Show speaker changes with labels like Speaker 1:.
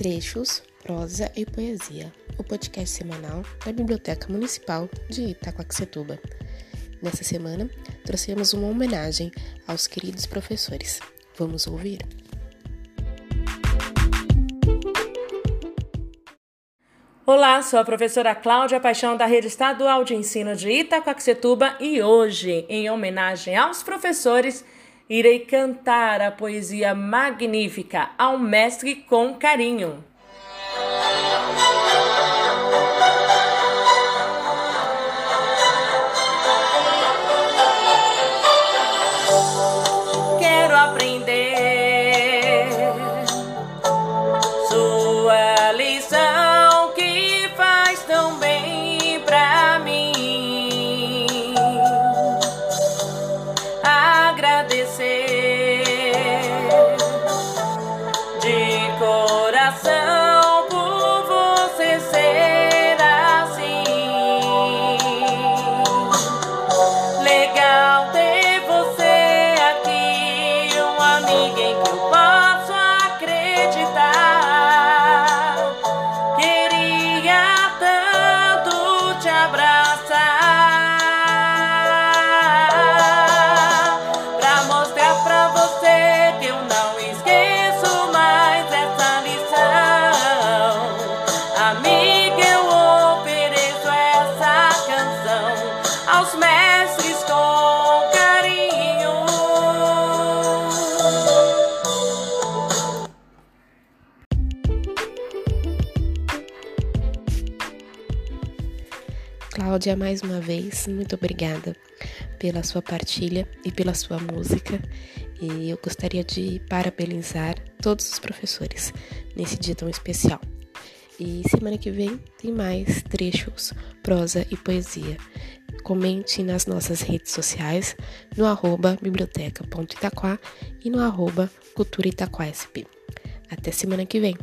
Speaker 1: Trechos, Prosa e Poesia, o podcast semanal da Biblioteca Municipal de Itacoaxetuba. Nessa semana, trouxemos uma homenagem aos queridos professores. Vamos ouvir?
Speaker 2: Olá, sou a professora Cláudia Paixão da Rede Estadual de Ensino de Itacoaxetuba e hoje, em homenagem aos professores, irei cantar a poesia magnífica ao mestre com carinho. Quero aprender
Speaker 1: Cláudia, mais uma vez, muito obrigada pela sua partilha e pela sua música. E eu gostaria de parabenizar todos os professores nesse dia tão especial. E semana que vem tem mais trechos, prosa e poesia. Comente nas nossas redes sociais, no arroba biblioteca.itaquá e no arroba cultura. Até semana que vem!